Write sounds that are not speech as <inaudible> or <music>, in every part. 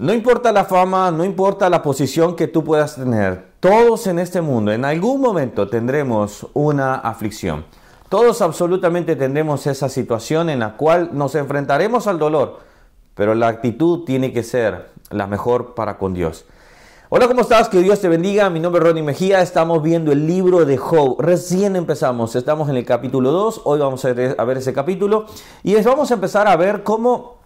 No importa la fama, no importa la posición que tú puedas tener, todos en este mundo en algún momento tendremos una aflicción. Todos absolutamente tendremos esa situación en la cual nos enfrentaremos al dolor, pero la actitud tiene que ser la mejor para con Dios. Hola, ¿cómo estás? Que Dios te bendiga. Mi nombre es Ronnie Mejía. Estamos viendo el libro de Job. Recién empezamos. Estamos en el capítulo 2. Hoy vamos a ver ese capítulo. Y vamos a empezar a ver cómo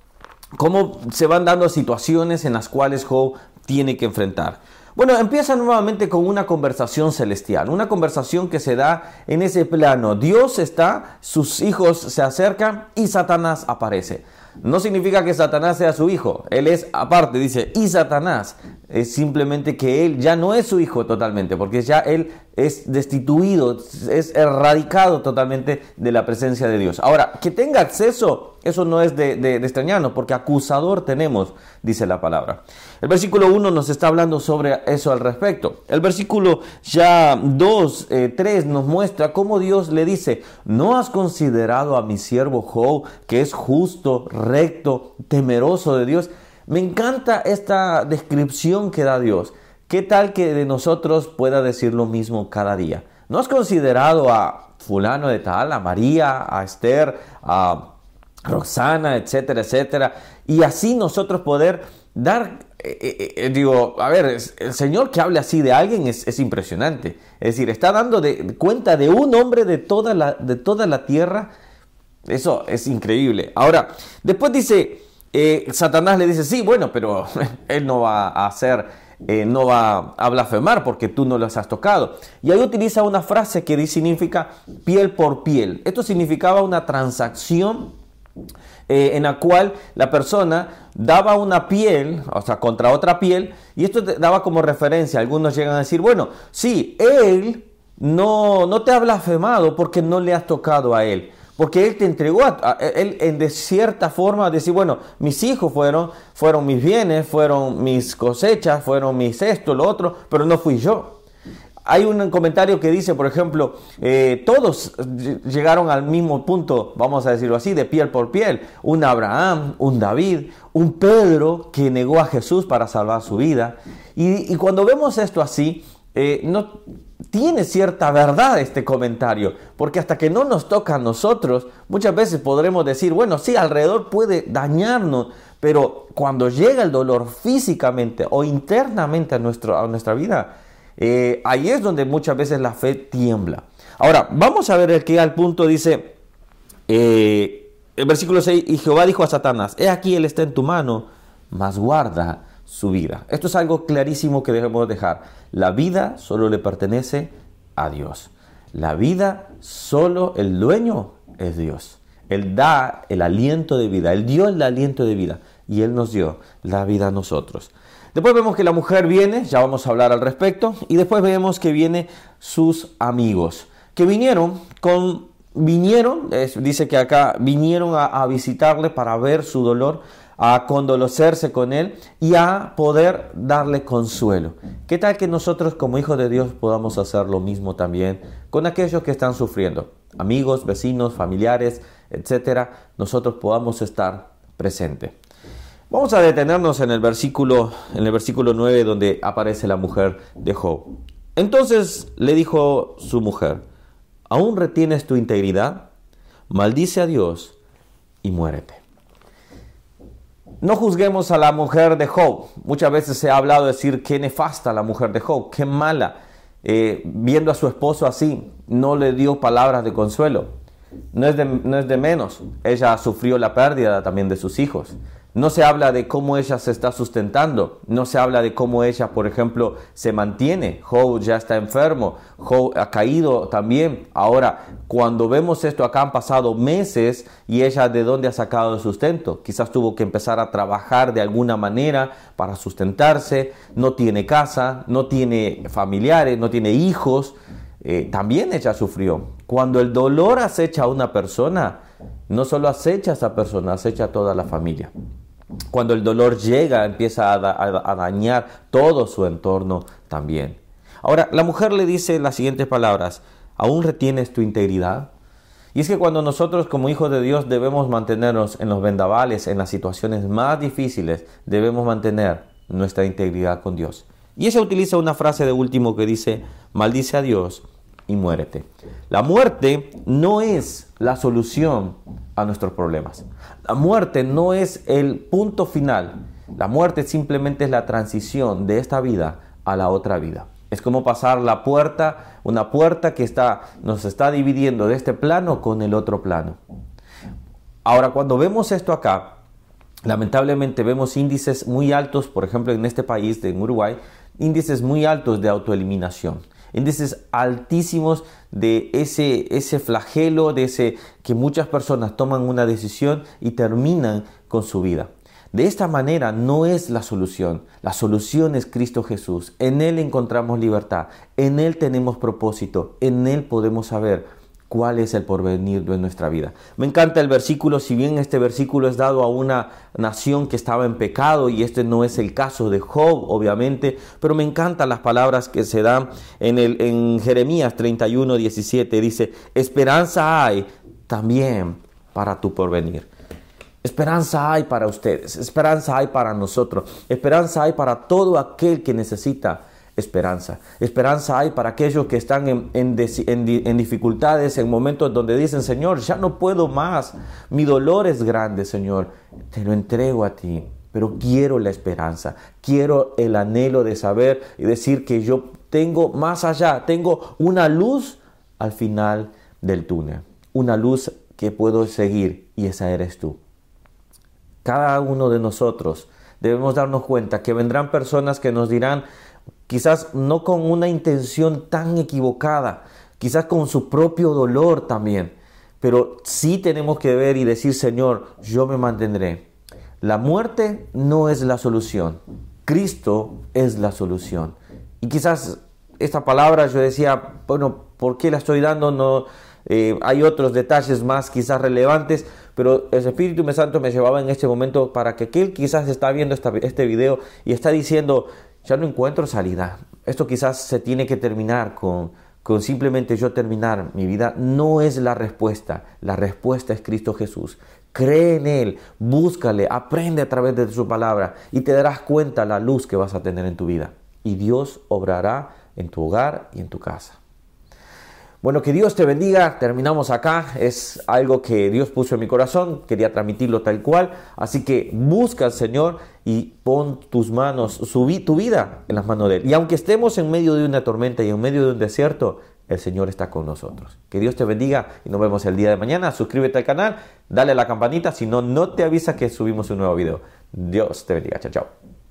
cómo se van dando situaciones en las cuales Job tiene que enfrentar. Bueno, empieza nuevamente con una conversación celestial, una conversación que se da en ese plano. Dios está, sus hijos se acercan y Satanás aparece. No significa que Satanás sea su hijo, él es aparte, dice, y Satanás. Es simplemente que él ya no es su hijo totalmente, porque ya él es destituido, es erradicado totalmente de la presencia de Dios. Ahora, que tenga acceso, eso no es de, de, extrañarnos, porque acusador tenemos, dice la palabra. El versículo 1 nos está hablando sobre eso al respecto. El versículo ya 2, 3 eh, nos muestra cómo Dios le dice, ¿no has considerado a mi siervo Job que es justo, recto, temeroso de Dios? Me encanta esta descripción que da Dios. ¿Qué tal que de nosotros pueda decir lo mismo cada día? ¿No has considerado a fulano de tal, a María, a Esther, a Roxana, etcétera, etcétera? Y así nosotros poder dar, eh, eh, eh, digo, a ver, el Señor que hable así de alguien es, impresionante. Es decir, está dando de, cuenta de un hombre de toda, la, de toda la tierra. Eso es increíble. Ahora, después dice, Satanás le dice, sí, bueno, pero <laughs> él no va a hacer eh, no va a blasfemar porque tú no los has tocado. Y ahí utiliza una frase que significa piel por piel. Esto significaba una transacción eh, en la cual la persona daba una piel, o sea, contra otra piel, y esto daba como referencia. Algunos llegan a decir, bueno, sí, él no, no te ha blasfemado porque no le has tocado a él. Porque Él te entregó, a, Él en de cierta forma decir, bueno, mis hijos fueron, fueron mis bienes, fueron mis cosechas, fueron mis esto, lo otro, pero no fui yo. Hay un comentario que dice, por ejemplo, eh, todos llegaron al mismo punto, vamos a decirlo así, de piel por piel. Un Abraham, un David, un Pedro que negó a Jesús para salvar su vida. Y, y cuando vemos esto así, eh, no tiene cierta verdad este comentario, porque hasta que no nos toca a nosotros, muchas veces podremos decir, bueno, sí, alrededor puede dañarnos, pero cuando llega el dolor físicamente o internamente a, nuestro, a nuestra vida, eh, ahí es donde muchas veces la fe tiembla. Ahora, vamos a ver el que al punto dice, eh, el versículo 6, y Jehová dijo a Satanás, he aquí él está en tu mano, mas guarda su vida. Esto es algo clarísimo que debemos dejar. La vida solo le pertenece a Dios. La vida solo el dueño es Dios. Él da el aliento de vida. Él dio el aliento de vida y Él nos dio la vida a nosotros. Después vemos que la mujer viene, ya vamos a hablar al respecto, y después vemos que vienen sus amigos, que vinieron con, vinieron, dice que acá vinieron a visitarle para ver su dolor, a condolecerse con Él y a poder darle consuelo. ¿Qué tal que nosotros como hijos de Dios podamos hacer lo mismo también con aquellos que están sufriendo? Amigos, vecinos, familiares, etcétera, nosotros podamos estar presentes. Vamos a detenernos en el versículo en el versículo 9 donde aparece la mujer de Job. Entonces le dijo su mujer: ¿Aún retienes tu integridad? Maldice a Dios y muérete. No juzguemos a la mujer de Job. Muchas veces se ha hablado de decir qué nefasta la mujer de Job, qué mala. Eh, viendo a su esposo así, no le dio palabras de consuelo. No es de, no es de menos. Ella sufrió la pérdida también de sus hijos. No se habla de cómo ella se está sustentando, no se habla de cómo ella, por ejemplo, se mantiene. Job ya está enfermo, Job ha caído también. Ahora, cuando vemos esto acá han pasado meses y ella de dónde ha sacado el sustento. Quizás tuvo que empezar a trabajar de alguna manera para sustentarse, no tiene casa, no tiene familiares, no tiene hijos. Eh, también ella sufrió. Cuando el dolor acecha a una persona, no solo acecha a esa persona, acecha a toda la familia. Cuando el dolor llega, empieza a, dañar todo su entorno también. Ahora, la mujer le dice las siguientes palabras, ¿aún retienes tu integridad? Y es que cuando nosotros como hijos de Dios debemos mantenernos en los vendavales, en las situaciones más difíciles, debemos mantener nuestra integridad con Dios. Y ella utiliza una frase de último que dice, maldice a Dios y. La muerte no es la solución a nuestros problemas. La muerte no es el punto final. La muerte simplemente es la transición de esta vida a la otra vida. Es como pasar la puerta, una puerta que está, nos está dividiendo de este plano con el otro plano. Ahora, cuando vemos esto acá, lamentablemente vemos índices muy altos, por ejemplo, en este país, en Uruguay, índices muy altos de autoeliminación, índices altísimos de ese, ese flagelo, de ese que muchas personas toman una decisión y terminan con su vida. De esta manera no es la solución. La solución es Cristo Jesús. En Él encontramos libertad. En Él tenemos propósito. En Él podemos saber cuál es el porvenir de nuestra vida. Me encanta el versículo, si bien este versículo es dado a una nación que estaba en pecado y este no es el caso de Job, obviamente, pero me encantan las palabras que se dan en, el, en Jeremías 31, 17. Dice, esperanza hay también para tu porvenir. Esperanza hay para ustedes, esperanza hay para nosotros, esperanza hay para todo aquel que necesita esperanza. Esperanza hay para aquellos que están en, dificultades, en momentos donde dicen, Señor, ya no puedo más, mi dolor es grande, Señor, te lo entrego a ti, pero quiero la esperanza, quiero el anhelo de saber y decir que yo tengo más allá, tengo una luz al final del túnel, una luz que puedo seguir y esa eres tú. Cada uno de nosotros debemos darnos cuenta que vendrán personas que nos dirán, quizás no con una intención tan equivocada, quizás con su propio dolor también, pero sí tenemos que ver y decir, Señor, yo me mantendré. La muerte no es la solución, Cristo es la solución. Y quizás esta palabra yo decía, bueno, ¿por qué la estoy dando? No, eh, hay otros detalles más quizás relevantes, pero el Espíritu Santo me llevaba en este momento para que aquel quizás está viendo este video y está diciendo, ya no encuentro salida. Esto quizás se tiene que terminar con, con simplemente yo terminar mi vida. No es la respuesta. La respuesta es Cristo Jesús. Cree en Él, búscale, aprende a través de su palabra y te darás cuenta la luz que vas a tener en tu vida. Y Dios obrará en tu hogar y en tu casa. Bueno, que Dios te bendiga. Terminamos acá. Es algo que Dios puso en mi corazón. Quería transmitirlo tal cual. Así que busca al Señor y pon tus manos, subí tu vida en las manos de Él. Y aunque estemos en medio de una tormenta y en medio de un desierto, el Señor está con nosotros. Que Dios te bendiga y nos vemos el día de mañana. Suscríbete al canal, dale a la campanita, si no, no te avisa que subimos un nuevo video. Dios te bendiga. Chao, chao.